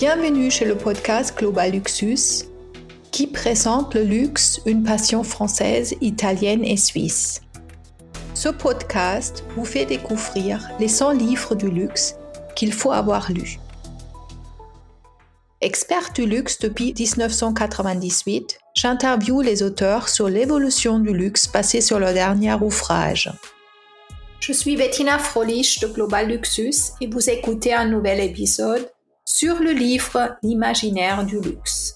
Bienvenue chez le podcast Global Luxus qui présente le luxe, une passion française, italienne et suisse. Ce podcast vous fait découvrir les 100 livres du luxe qu'il faut avoir lus. Expert du luxe depuis 1998, j'interviewe les auteurs sur l'évolution du luxe basé sur leur dernier ouvrage. Je suis Bettina Frolich de Global Luxus et vous écoutez un nouvel épisode sur le livre L'imaginaire du luxe.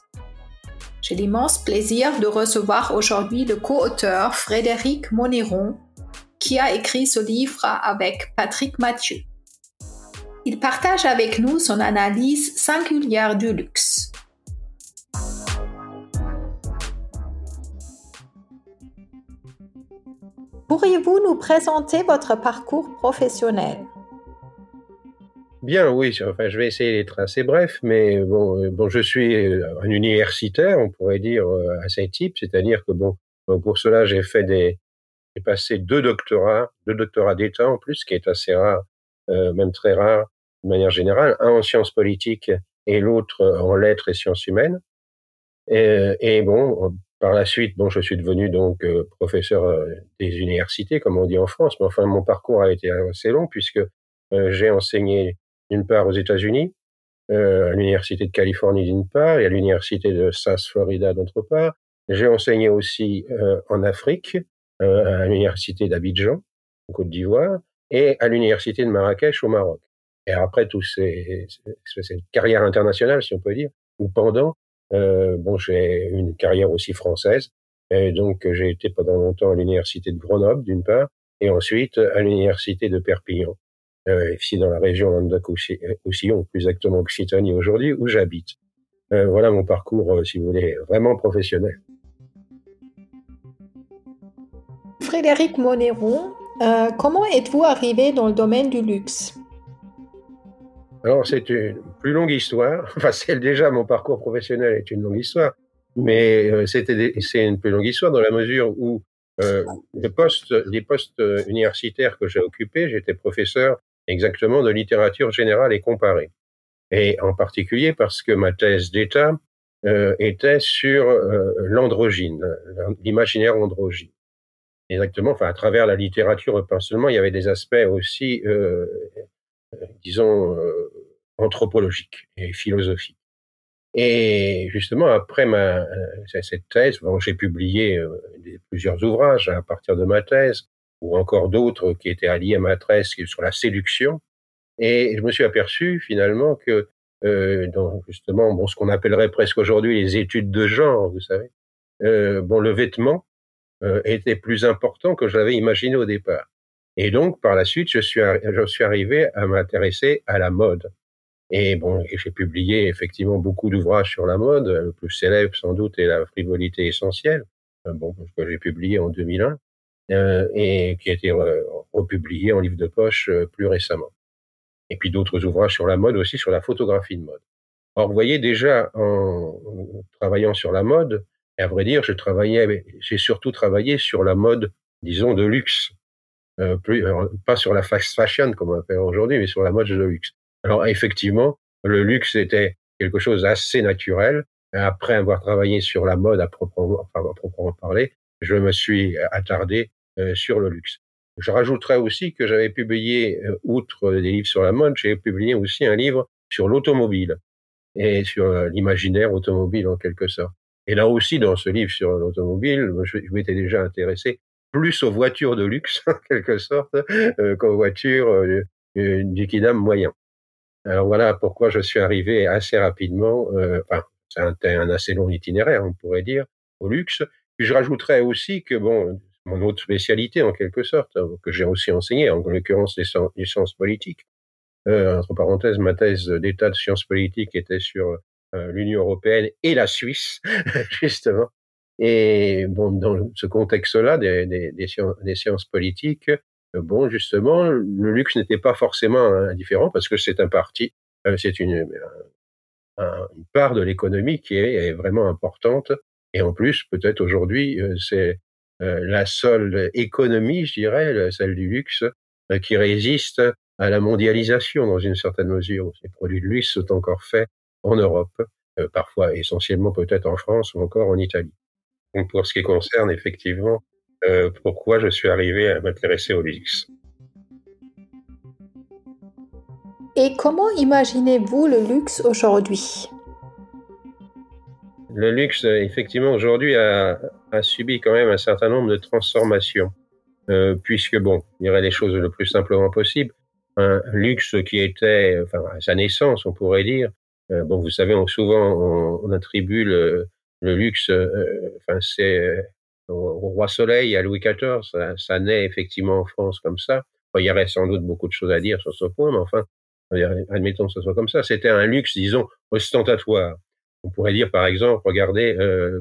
J'ai l'immense plaisir de recevoir aujourd'hui le co-auteur Frédéric Monéron qui a écrit ce livre avec Patrick Mathieu. Il partage avec nous son analyse singulière du luxe. Pourriez-vous nous présenter votre parcours professionnel? Bien, oui. Enfin, je vais essayer d'être assez bref, mais bon, euh, bon, je suis euh, un universitaire, on pourrait dire euh, assez type, c'est-à-dire que bon, pour cela, j'ai fait des, j'ai passé deux doctorats, deux doctorats d'État en plus, qui est assez rare, même très rare de manière générale, un en sciences politiques et l'autre en lettres et sciences humaines. Et, et, bon, par la suite, bon, je suis devenu donc professeur des universités, comme on dit en France, mais enfin, mon parcours a été assez long puisque j'ai enseigné d'une part aux États-Unis, euh, à l'université de Californie d'une part et à l'université de South Florida d'autre part. J'ai enseigné aussi euh, en Afrique, euh, à l'université d'Abidjan, en Côte d'Ivoire, et à l'université de Marrakech au Maroc. Et après tout ces, cette carrière internationale, si on peut dire, ou pendant, euh, bon, j'ai une carrière aussi française. Et donc, j'ai été pendant longtemps à l'université de Grenoble, d'une part, et ensuite à l'université de Perpignan ici dans la région Languedoc-Roussillon, euh, plus exactement Occitanie aujourd'hui, où j'habite. Euh, voilà mon parcours, euh, si vous voulez, vraiment professionnel. Frédéric Monéron, euh, comment êtes-vous arrivé dans le domaine du luxe? Alors, c'est une plus longue histoire. Enfin, c'est déjà mon parcours professionnel est une longue histoire, mais euh, c'était c'est une plus longue histoire dans la mesure où euh, les postes, les postes universitaires que j'ai occupés, j'étais professeur exactement de littérature générale et comparée. Et en particulier parce que ma thèse d'État euh, était sur euh, l'androgyne, l'imaginaire androgyne. Exactement, enfin à travers la littérature, pas seulement, il y avait des aspects aussi, euh, disons, euh, anthropologiques et philosophiques. Et justement, après ma, cette thèse, j'ai publié plusieurs ouvrages à partir de ma thèse, ou encore d'autres qui étaient alliés à ma thèse sur la séduction. Et je me suis aperçu finalement que euh, justement bon, ce qu'on appellerait presque aujourd'hui les études de genre, vous savez, euh, bon, le vêtement euh, était plus important que je l'avais imaginé au départ. Et donc, par la suite, je suis, je suis arrivé à m'intéresser à la mode. Et bon, j'ai publié effectivement beaucoup d'ouvrages sur la mode. Le plus célèbre, sans doute, est La frivolité essentielle, euh, bon, que j'ai publié en 2001 euh, et qui a été republié en livre de poche euh, plus récemment. Et puis d'autres ouvrages sur la mode aussi, sur la photographie de mode. Alors, vous voyez déjà en, travaillant sur la mode, à vrai dire, j'ai surtout travaillé sur la mode, disons, de luxe, euh, pas sur la fast fashion comme on appelle aujourd'hui, mais sur la mode de luxe. Alors effectivement, le luxe était quelque chose d'assez naturel. Après avoir travaillé sur la mode à proprement parler, je me suis attardé euh, sur le luxe. Je rajouterais aussi que j'avais publié, euh, outre des livres sur la mode, j'ai publié aussi un livre sur l'automobile et sur euh, l'imaginaire automobile en quelque sorte. Et là aussi, dans ce livre sur l'automobile, je, m'étais déjà intéressé plus aux voitures de luxe, en quelque sorte, euh, qu'aux voitures euh, du kidam moyen. Alors voilà pourquoi je suis arrivé assez rapidement, euh, enfin, c'est un, assez long itinéraire, on pourrait dire, au luxe. Je rajouterais aussi que, bon, mon autre spécialité, en quelque sorte, que j'ai aussi enseigné, en l'occurrence les, sciences politiques. Euh, entre parenthèses, ma thèse d'état de sciences politiques était sur euh, l'Union européenne et la Suisse, justement. Et bon, dans ce contexte-là des, sciences, politiques, bon, justement, le luxe n'était pas forcément indifférent parce que c'est un parti, euh, c'est une part de l'économie qui est, vraiment importante. Et en plus, peut-être aujourd'hui, euh, c'est euh, la seule économie, je dirais, celle du luxe, qui résiste à la mondialisation dans une certaine mesure. Les produits de luxe sont encore faits en Europe, parfois essentiellement peut-être en France ou encore en Italie. Donc pour ce qui concerne effectivement pourquoi je suis arrivé à m'intéresser au luxe. Et comment imaginez-vous le luxe aujourd'hui? Le luxe, effectivement, aujourd'hui a, subi quand même un certain nombre de transformations, euh, puisque, bon, y aurait les choses le plus simplement possible. Un luxe qui était, enfin, à sa naissance, on pourrait dire, euh, bon, vous savez, on, souvent on, attribue le, luxe, euh, enfin, c'est au, roi Soleil, à Louis XIV, ça, ça, naît effectivement en France comme ça. il y aurait sans doute beaucoup de choses à dire sur ce point, mais enfin, admettons que ce soit comme ça, c'était un luxe, disons, ostentatoire. On pourrait dire, par exemple, regardez, euh,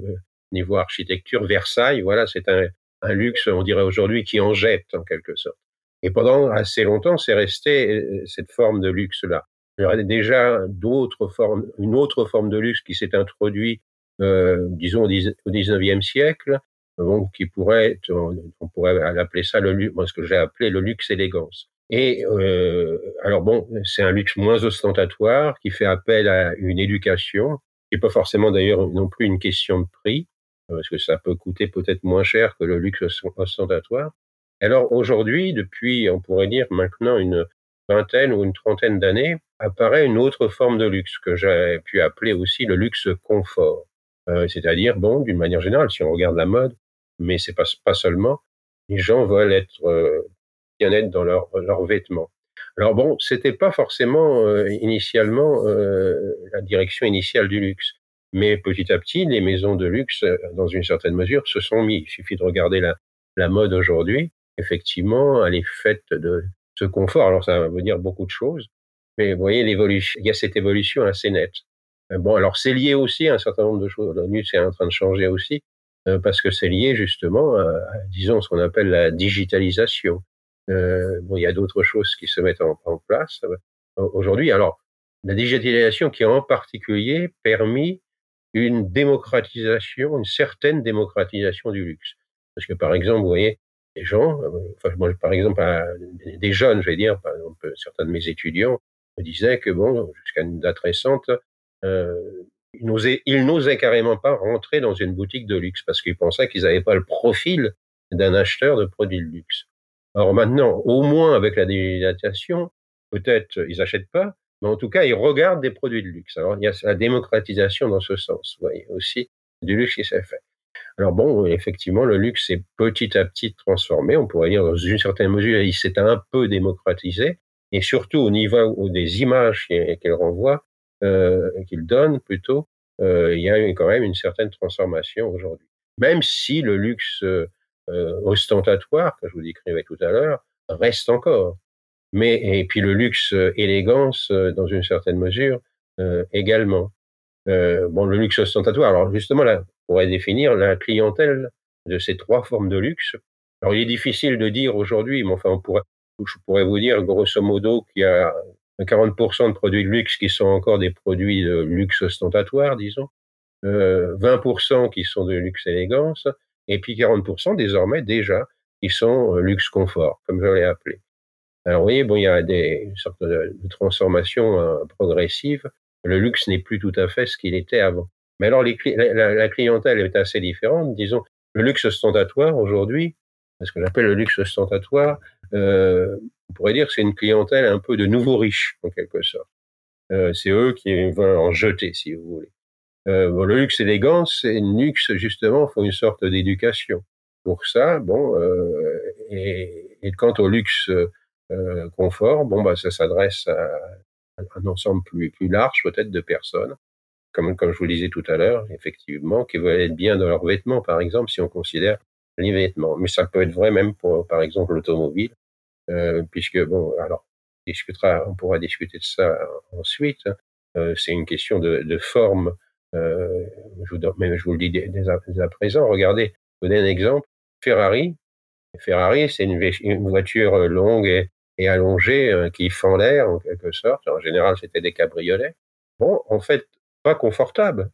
niveau architecture, Versailles, voilà, c'est un, un, luxe, on dirait aujourd'hui, qui en jette, en quelque sorte. Et pendant assez longtemps, c'est resté euh, cette forme de luxe-là. Il y aurait déjà d'autres formes, une autre forme de luxe qui s'est introduite, euh, disons, au 19e siècle, bon, qui pourrait on pourrait l'appeler ça le luxe, ce que j'ai appelé le luxe élégance. Et euh, alors bon, c'est un luxe moins ostentatoire qui fait appel à une éducation, qui n'est pas forcément d'ailleurs non plus une question de prix, parce que ça peut coûter peut-être moins cher que le luxe ostentatoire. Alors aujourd'hui, depuis, on pourrait dire maintenant une vingtaine ou une trentaine d'années, apparaît une autre forme de luxe que j'ai pu appeler aussi le luxe confort. Euh, c'est-à-dire, bon, d'une manière générale, si on regarde la mode, mais c'est pas, pas seulement, les gens veulent être euh, bien-être dans leurs leur vêtements. Alors bon, c'était pas forcément euh, initialement euh, la direction initiale du luxe, mais petit à petit, les maisons de luxe, euh, dans une certaine mesure, se sont mis. Il suffit de regarder la, la mode aujourd'hui. Effectivement, elle est faite de ce confort. Alors ça veut dire beaucoup de choses, mais vous voyez l'évolution. Il y a cette évolution assez nette. Bon, alors c'est lié aussi à un certain nombre de choses. Le luxe est en train de changer aussi parce que c'est lié justement à, disons, ce qu'on appelle la digitalisation. Euh, bon, il y a d'autres choses qui se mettent en, place euh, aujourd'hui. Alors, la digitalisation qui a en particulier permis une démocratisation, une certaine démocratisation du luxe. Parce que par exemple, vous voyez, les gens, euh, enfin, moi, par exemple, des jeunes, je vais dire, par exemple, certains de mes étudiants me disaient que bon, jusqu'à une date récente, euh, ils n'osaient carrément pas rentrer dans une boutique de luxe parce qu'ils pensaient qu'ils n'avaient pas le profil d'un acheteur de produits de luxe. Alors maintenant, au moins avec la digitalisation, peut-être ils n'achètent pas, mais en tout cas, ils regardent des produits de luxe. Alors il y a la démocratisation dans ce sens, vous voyez, aussi du luxe qui s'est fait. Alors bon, effectivement, le luxe s'est petit à petit transformé. On pourrait dire dans une certaine mesure, il s'est un peu démocratisé, et surtout au niveau des images qu'il renvoie, euh, qu'il donne plutôt, euh, il y a quand même une certaine transformation aujourd'hui. Même si le luxe euh, ostentatoire, que je vous décrivais tout à l'heure, reste encore. Mais, et puis le luxe euh, élégance, euh, dans une certaine mesure, également. bon, le luxe ostentatoire, alors justement, là, on pourrait définir la clientèle de ces trois formes de luxe. Alors, il est difficile de dire aujourd'hui, mais enfin, on pourrait, je pourrais vous dire, grosso modo, qu'il y a 40% de produits de luxe qui sont encore des produits de luxe ostentatoire, disons, euh, 20% qui sont de luxe élégance, et puis 40% désormais déjà qui sont euh, luxe confort, comme je l'ai appelé. Alors vous voyez, bon, il y a des sortes de, de transformations euh, progressives. Le luxe n'est plus tout à fait ce qu'il était avant. Mais alors la, clientèle est assez différente. Disons, le luxe ostentatoire aujourd'hui, ce que j'appelle le luxe ostentatoire, euh, on pourrait dire que c'est une clientèle un peu de nouveaux riches, en quelque sorte. C'est eux qui veulent en jeter, si vous voulez. Euh, bon, le luxe élégance, c'est une luxe justement, faut une sorte d'éducation. Pour ça, bon, euh, et, et, quant au luxe euh, confort, bon, bah, ça s'adresse à, un ensemble plus, plus large peut-être de personnes, comme, comme je vous le disais tout à l'heure, effectivement, qui veulent être bien dans leurs vêtements, par exemple, si on considère les vêtements. Mais ça peut être vrai même pour, par exemple, l'automobile, euh, puisque, bon, alors, on, discutera, on pourra discuter de ça ensuite. Euh, c'est une question de, de forme euh, je, vous, mais je vous le dis dès, à, présent. Regardez, je vous donne un exemple. Ferrari. Ferrari, c'est une, voiture longue et, allongée euh, qui fend l'air en quelque sorte. En général, c'était des cabriolets. Bon, en fait, pas confortable.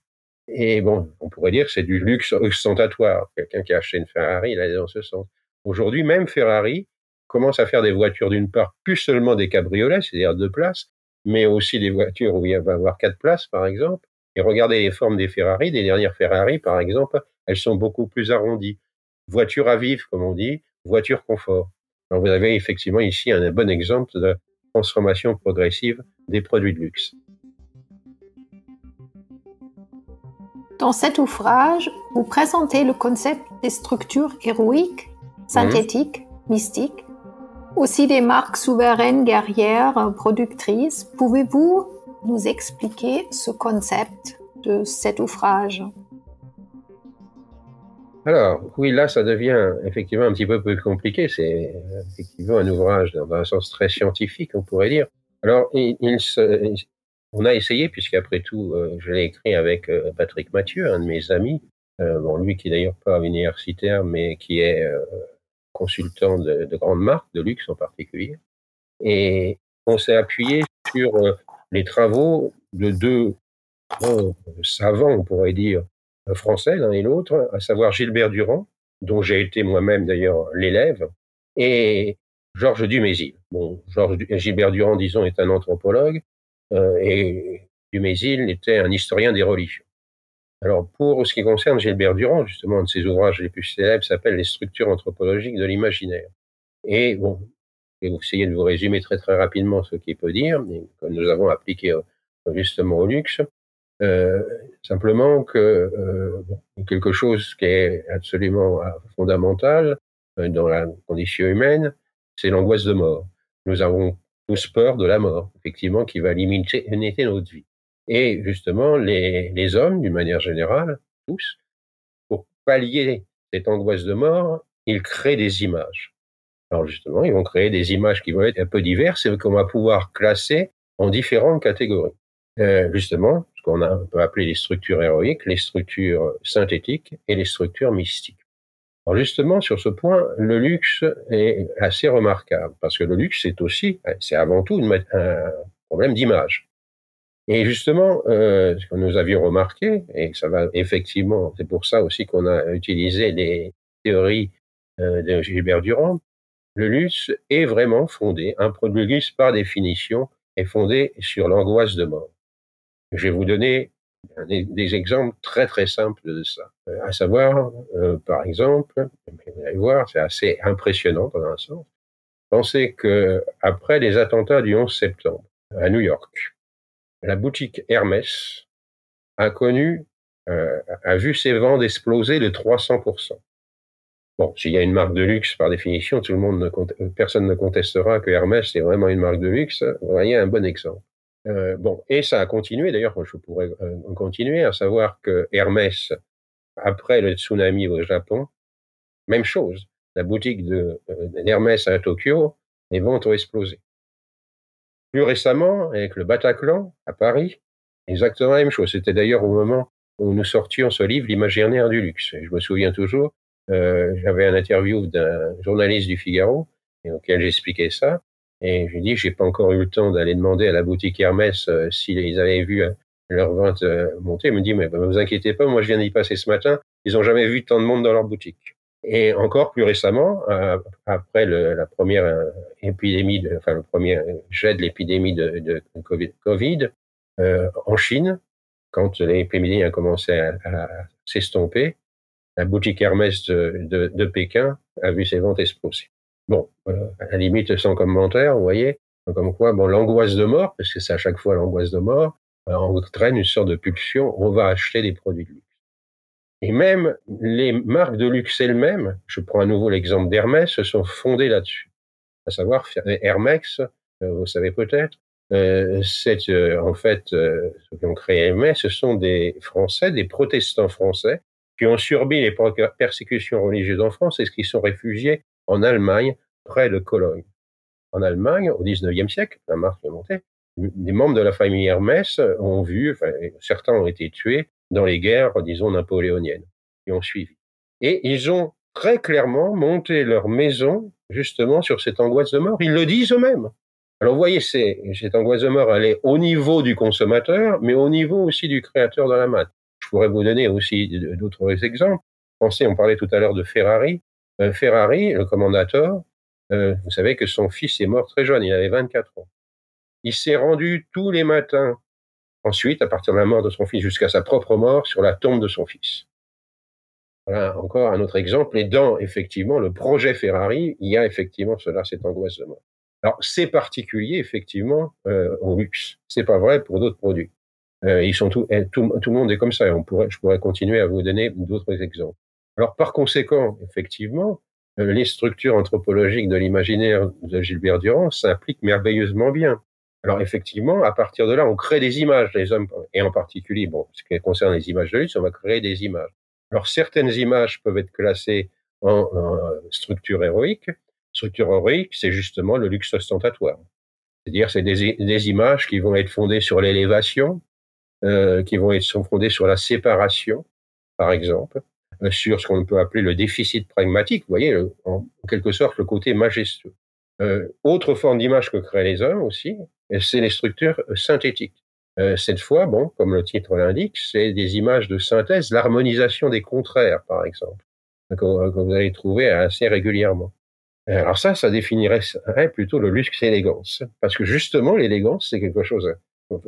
Et bon, on pourrait dire que c'est du luxe ostentatoire. Quelqu'un qui a acheté une Ferrari, il est dans ce sens. Aujourd'hui, même Ferrari commence à faire des voitures d'une part plus seulement des cabriolets, c'est-à-dire deux places, mais aussi des voitures où il va y avoir quatre places, par exemple. Et regardez les formes des Ferrari, des dernières Ferrari, par exemple, elles sont beaucoup plus arrondies. Voiture à vivre, comme on dit, voiture confort. Vous avez effectivement ici un bon exemple de transformation progressive des produits de luxe. Dans cet ouvrage, vous présentez le concept des structures héroïques, synthétiques, mystiques, aussi des marques souveraines, guerrières, productrices. Pouvez-vous nous expliquer ce concept de cet ouvrage alors, oui, là, ça devient effectivement un petit peu plus compliqué. C'est effectivement un ouvrage dans un sens très scientifique, on pourrait dire. Alors, on a essayé, puisqu'après tout, euh, je l'ai écrit avec euh, Patrick Mathieu, un de mes amis, euh, bon, lui qui est d'ailleurs pas universitaire, mais qui est consultant de, grandes marques, de luxe en particulier. Et on s'est appuyé sur les travaux de deux savants, on pourrait dire, français, l'un et l'autre, à savoir Gilbert Durand, dont j'ai été moi-même d'ailleurs l'élève, et Georges Dumézil. Bon, Georges Gilbert Durand, disons, est un anthropologue, euh, et Dumézil était un historien des religions. Alors, pour ce qui concerne Gilbert Durand, justement, un de ses ouvrages les plus célèbres s'appelle Les structures anthropologiques de l'imaginaire. Et bon, vais essayer de vous résumer très très rapidement ce qu'il peut dire, que nous avons appliqué euh, justement au luxe. Euh, simplement que euh, quelque chose qui est absolument euh, fondamental euh, dans la condition humaine, c'est l'angoisse de mort. Nous avons tous peur de la mort, effectivement, qui va limiter notre vie. Et justement, les, les hommes, d'une manière générale, tous, pour pallier cette angoisse de mort, ils créent des images. Alors justement, ils vont créer des images qui vont être un peu diverses et qu'on va pouvoir classer en différentes catégories. Euh, justement, ce qu'on peut appeler les structures héroïques, les structures synthétiques et les structures mystiques. Alors justement, sur ce point, le luxe est assez remarquable, parce que le luxe, c'est aussi, c'est avant tout un problème d'image. Et justement, euh, ce que nous avions remarqué, et ça va effectivement, c'est pour ça aussi qu'on a utilisé les théories euh, de Gilbert Durand, le luxe est vraiment fondé, un produit luxe par définition est fondé sur l'angoisse de mort. Je vais vous donner des, exemples très très simples de ça. Euh, à savoir, euh, par exemple, vous allez voir, c'est assez impressionnant dans un sens. Pensez que après les attentats du 11 septembre à New York, la boutique Hermès a connu, euh, a vu ses ventes exploser de 300%. Bon, s'il y a une marque de luxe, par définition, tout le monde ne, personne ne contestera que Hermès est vraiment une marque de luxe. Vous voyez un bon exemple. Euh, bon, et ça a continué. D'ailleurs, je pourrais euh, continuer à savoir que Hermès, après le tsunami au Japon, même chose. La boutique de euh, d'Hermès à Tokyo, les ventes ont explosé. Plus récemment, avec le Bataclan à Paris, exactement la même chose. C'était d'ailleurs au moment où nous sortions ce livre, L'imaginaire du luxe. Et je me souviens toujours, euh, j'avais un interview d'un journaliste du Figaro, et auquel j'expliquais ça. Et je lui dis, j'ai pas encore eu le temps d'aller demander à la boutique Hermès euh, s'ils avaient vu euh, leur vente euh, monter. Il me dit, mais ne vous inquiétez pas, moi je viens d'y passer ce matin. Ils ont jamais vu tant de monde dans leur boutique. Et encore plus récemment, après le, la première épidémie, enfin le premier jet de l'épidémie de, Covid, en Chine, quand l'épidémie a commencé à s'estomper, la boutique Hermès de, de, de, Pékin a vu ses ventes exploser. Bon, à la limite, sans commentaire, vous voyez, comme quoi, bon, l'angoisse de mort, parce que c'est à chaque fois l'angoisse de mort, euh, entraîne une sorte de pulsion, on va acheter des produits de luxe. Et même les marques de luxe elles-mêmes, je prends à nouveau l'exemple d'Hermès, se sont fondées là-dessus. À savoir, Hermès, euh, vous savez peut-être, euh, c'est euh, en fait, ceux qui ont créé Hermès, ce sont des Français, des protestants français, qui ont subi les persécutions religieuses en France et qui sont réfugiés en Allemagne, près de Cologne. En Allemagne, au XIXe siècle, la marque est montée, des membres de la famille Hermès ont vu, certains ont été tués dans les guerres, disons, napoléoniennes, qui ont suivi. Et ils ont très clairement monté leur maison, justement, sur cette angoisse de mort. Ils le disent eux-mêmes. Alors, vous voyez, cette angoisse de mort, elle est au niveau du consommateur, mais au niveau aussi du créateur de la maths. Je pourrais vous donner aussi d'autres exemples. Pensez, on parlait tout à l'heure de Ferrari. Euh, Ferrari, le commandateur, euh, vous savez que son fils est mort très jeune, il avait 24 ans. il s'est rendu tous les matins, ensuite, à partir de la mort de son fils jusqu'à sa propre mort, sur la tombe de son fils. Voilà encore un autre exemple. Et dans, effectivement, le projet Ferrari, il y a effectivement cela, cette angoisse de mort. Alors, c'est particulier, effectivement, euh, au luxe. C'est pas vrai pour d'autres produits. Euh, ils sont tout, eh, tout, tout, le monde est comme ça. On pourrait, je pourrais continuer à vous donner d'autres exemples. Alors, par conséquent, effectivement, euh, les structures anthropologiques de l'imaginaire de Gilbert Durand s'impliquent merveilleusement bien. Alors, effectivement, à partir de là, on crée des images, les hommes, et en particulier, bon, ce qui concerne les images de luxe, on va créer des images. Alors, certaines images peuvent être classées en, en structure héroïque, structure héroïque, c'est justement le luxe ostentatoire. C'est-à-dire, c'est des, des, images qui vont être fondées sur l'élévation, euh, qui vont être fondées sur la séparation, par exemple, euh, sur ce qu'on peut appeler le déficit pragmatique. Vous voyez, en, quelque sorte, le côté majestueux. Euh, autre forme d'image que créent les hommes aussi, c'est les structures synthétiques. Euh, cette fois, bon, comme le titre l'indique, c'est des images de synthèse, l'harmonisation des contraires, par exemple, que vous allez trouver assez régulièrement. Euh, alors ça, ça définirait plutôt le luxe élégance. Parce que justement, l'élégance, c'est quelque chose,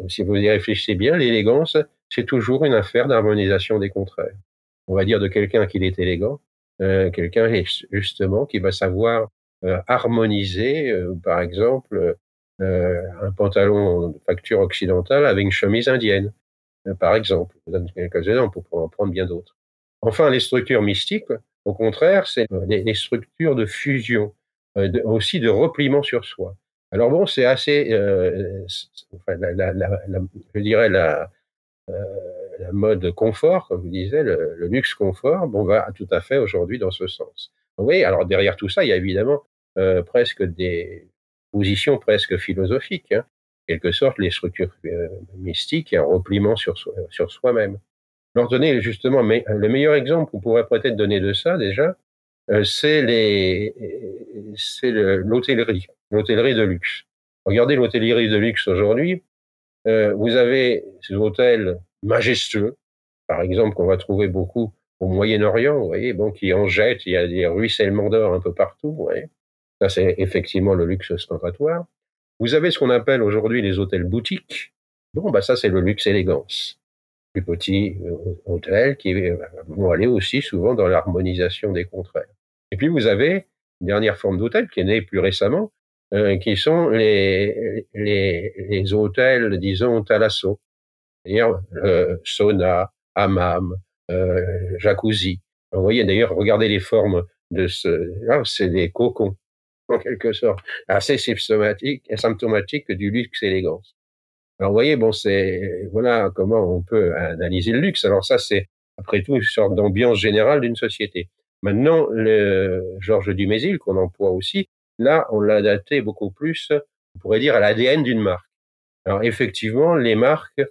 si vous y réfléchissez bien, l'élégance, c'est toujours une affaire d'harmonisation des contraires. On va dire de quelqu'un qu'il est élégant, euh, quelqu'un justement qui va savoir euh, harmoniser, euh, par exemple, euh, un pantalon de facture occidentale avec une chemise indienne, euh, par exemple. Je vous donne quelques exemples pour en prendre bien d'autres. Enfin, les structures mystiques, au contraire, c'est des, structures de fusion, euh, aussi de repliement sur soi. Alors bon, c'est assez, euh, je dirais la, euh, la mode confort, comme vous disiez, le, luxe confort, bon, va tout à fait aujourd'hui dans ce sens. Oui, alors derrière tout ça, il y a évidemment euh, presque des positions presque philosophiques, hein, quelque sorte les structures euh, mystiques et un repliement sur, soi, sur soi-même leur donner justement mais, le meilleur exemple qu'on pourrait peut-être donner de ça déjà, c'est les, c'est l'hôtellerie, l'hôtellerie de luxe. Regardez l'hôtellerie de luxe aujourd'hui. Euh, vous avez ces hôtels majestueux, par exemple, qu'on va trouver beaucoup au Moyen-Orient, vous voyez, bon, qui en jettent, il y a des ruissellements d'or un peu partout, vous voyez. Ça, c'est effectivement le luxe ostentatoire. Vous avez ce qu'on appelle aujourd'hui les hôtels boutiques. Bon, bah, ça, c'est le luxe élégance plus petits euh, hôtels qui euh, vont aller aussi souvent dans l'harmonisation des contraires. Et puis vous avez une dernière forme d'hôtel qui est née plus récemment, euh, qui sont les, les, les hôtels, disons, thalasso, c'est-à-dire euh, sauna, hammam, euh, jacuzzi. Vous voyez d'ailleurs, regardez les formes de ce, là, c'est des cocons, en quelque sorte, assez symptomatiques, symptomatiques du luxe élégance. Alors, vous voyez, bon, c'est, voilà comment on peut analyser le luxe. Alors, ça, c'est, après tout, une sorte d'ambiance générale d'une société. Maintenant, le Georges Dumézil, qu'on emploie aussi, là, on l'a daté beaucoup plus, on pourrait dire, à l'ADN d'une marque. Alors, effectivement, les marques,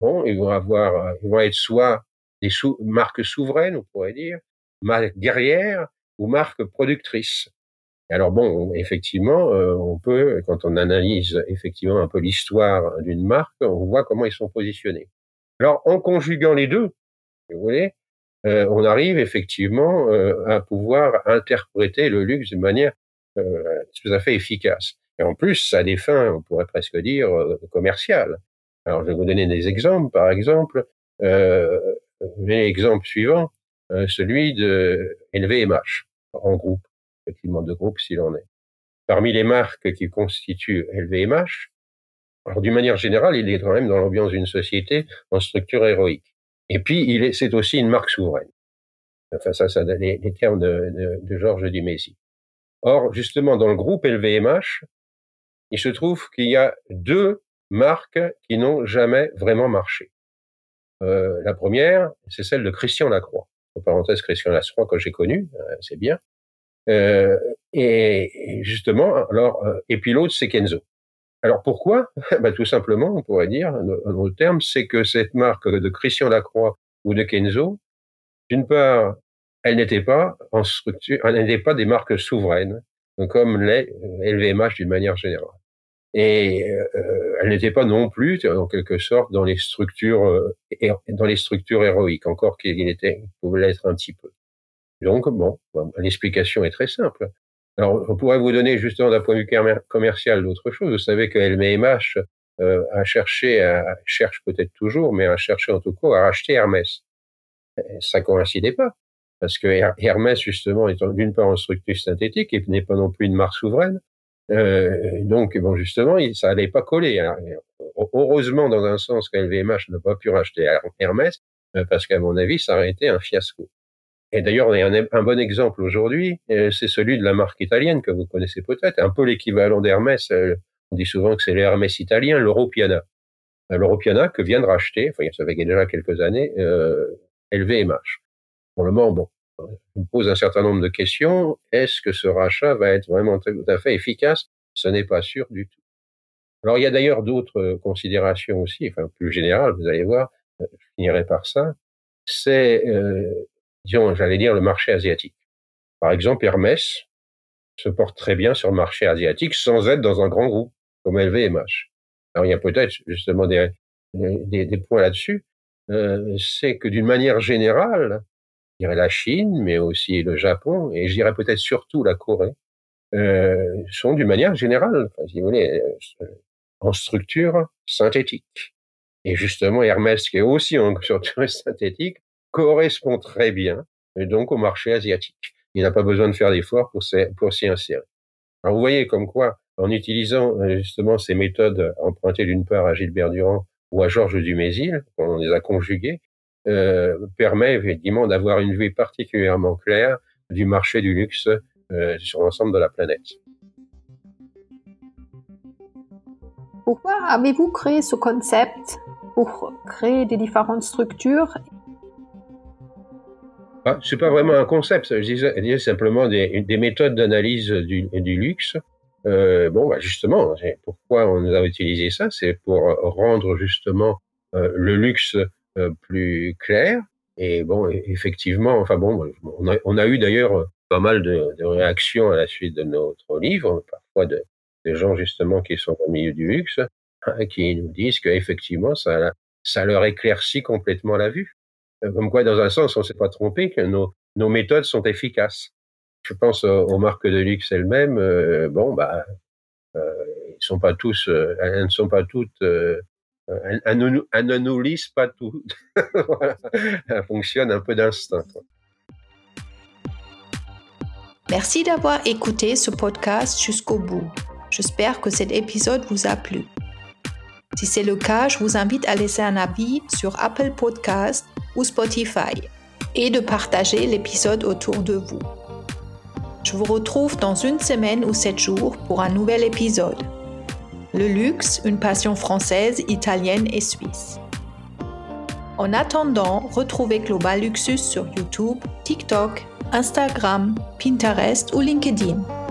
bon, ils vont avoir, ils vont être soit des marques souveraines, on pourrait dire, marques guerrières ou marques productrices. Alors bon, effectivement, euh, on peut, quand on analyse effectivement un peu l'histoire d'une marque, on voit comment ils sont positionnés. Alors, en conjuguant les deux, vous voyez, euh, on arrive effectivement euh, à pouvoir interpréter le luxe d'une manière tout à fait efficace. Et en plus, ça des on pourrait presque dire, commerciales. Alors, je vais vous donner des exemples. Par exemple, l'exemple suivant, celui de LVMH en groupe effectivement de groupe s'il en est. Parmi les marques qui constituent LVMH, alors d'une manière générale, il est quand même dans l'ambiance d'une société en structure héroïque. Et puis, c'est aussi une marque souveraine. Enfin, ça, ça les, les termes de, de, de Georges Dumézy. Or, justement, dans le groupe LVMH, il se trouve qu'il y a deux marques qui n'ont jamais vraiment marché. Euh, la première, c'est celle de Christian Lacroix. En parenthèse, Christian Lacroix que j'ai connu, euh, c'est bien. Euh, et justement, alors, euh, et puis l'autre, c'est Kenzo. Alors pourquoi? Ben, Tout simplement, on pourrait dire, un autre terme, c'est que cette marque de Christian Lacroix ou de Kenzo, d'une part, elle n'était pas en structure, elle n'était pas des marques souveraines, comme les LVMH d'une manière générale. Et euh, elle n'était pas non plus, en quelque sorte, dans les structures, euh, dans les structures héroïques, encore qu'il était, pouvait l'être un petit peu. Donc, bon, l'explication est très simple. Alors, on pourrait vous donner justement d'un point de vue commercial d'autres choses. Vous savez que LVMH euh, a cherché, à, cherche peut-être toujours, mais a cherché en tout cas à racheter Hermès. Ça coïncidait pas. Parce que Hermès, justement, est d'une part en structure synthétique et n'est pas non plus une marque souveraine. Euh, donc, bon, justement, ça n'allait pas coller. Heureusement, dans un sens, qu'LVMH n'a pas pu racheter Hermès, euh, parce qu'à mon avis, ça aurait été un fiasco. Et d'ailleurs, un, bon exemple aujourd'hui, euh, c'est celui de la marque italienne que vous connaissez peut-être, un peu l'équivalent d'Hermès. Euh, on dit souvent que c'est l'Hermès italien, l'Europiana. L'Europiana que vient de racheter, enfin, ça fait déjà quelques années, euh, LVMH. Pour le moment, bon, me pose un certain nombre de questions. Est-ce que ce rachat va être vraiment tout à fait efficace? Ce n'est pas sûr du tout. Alors, il y a d'ailleurs d'autres considérations aussi, enfin, plus générales, vous allez voir, je finirai par ça. C'est, euh, disons, j'allais dire, le marché asiatique. Par exemple, Hermès se porte très bien sur le marché asiatique sans être dans un grand groupe comme LVMH. Alors, il y a peut-être justement des, des, des points là-dessus. Euh, c'est que d'une manière générale, je dirais la Chine, mais aussi le Japon, et je dirais peut-être surtout la Corée, euh, sont d'une manière générale, si vous voulez, euh, en structure synthétique. Et justement, Hermès, qui est aussi en structure synthétique, correspond très bien donc au marché asiatique. Il n'a pas besoin de faire d'efforts pour, pour s'y insérer. Alors vous voyez comme quoi, en utilisant euh, justement ces méthodes empruntées d'une part à Gilbert Durand ou à Georges Dumézil, on les a conjuguées, euh, permet effectivement d'avoir une vue particulièrement claire du marché du luxe euh, sur l'ensemble de la planète. Pourquoi avez-vous créé ce concept? Pour créer des différentes structures? Ah, C'est pas vraiment un concept, je disais, simplement des, des méthodes d'analyse du, luxe. Euh, bon, bah justement, pourquoi on a utilisé ça C'est pour rendre justement euh, le luxe euh, plus clair. Et bon, effectivement, enfin bon, on a, on a eu d'ailleurs pas mal de, réactions à la suite de notre livre, parfois de, gens justement qui sont au milieu du luxe, hein, qui nous disent qu'effectivement, ça, ça leur éclaircit complètement la vue. Euh, comme quoi, dans un sens, on ne s'est pas trompé, que nos, méthodes sont efficaces. Je pense aux, marques de luxe elles-mêmes. Euh, bon, bah, euh, ils sont pas tous, euh, elles ne sont pas toutes elles, ne, nous lisent pas tout. voilà. Elle fonctionne un peu d'instinct. Merci d'avoir écouté ce podcast jusqu'au bout. J'espère que cet épisode vous a plu. Si c'est le cas, je vous invite à laisser un avis sur Apple Podcast ou Spotify et de partager l'épisode autour de vous. Je vous retrouve dans une semaine ou sept jours pour un nouvel épisode. Le luxe, une passion française, italienne et suisse. En attendant, retrouvez Global Luxus sur YouTube, TikTok, Instagram, Pinterest ou LinkedIn.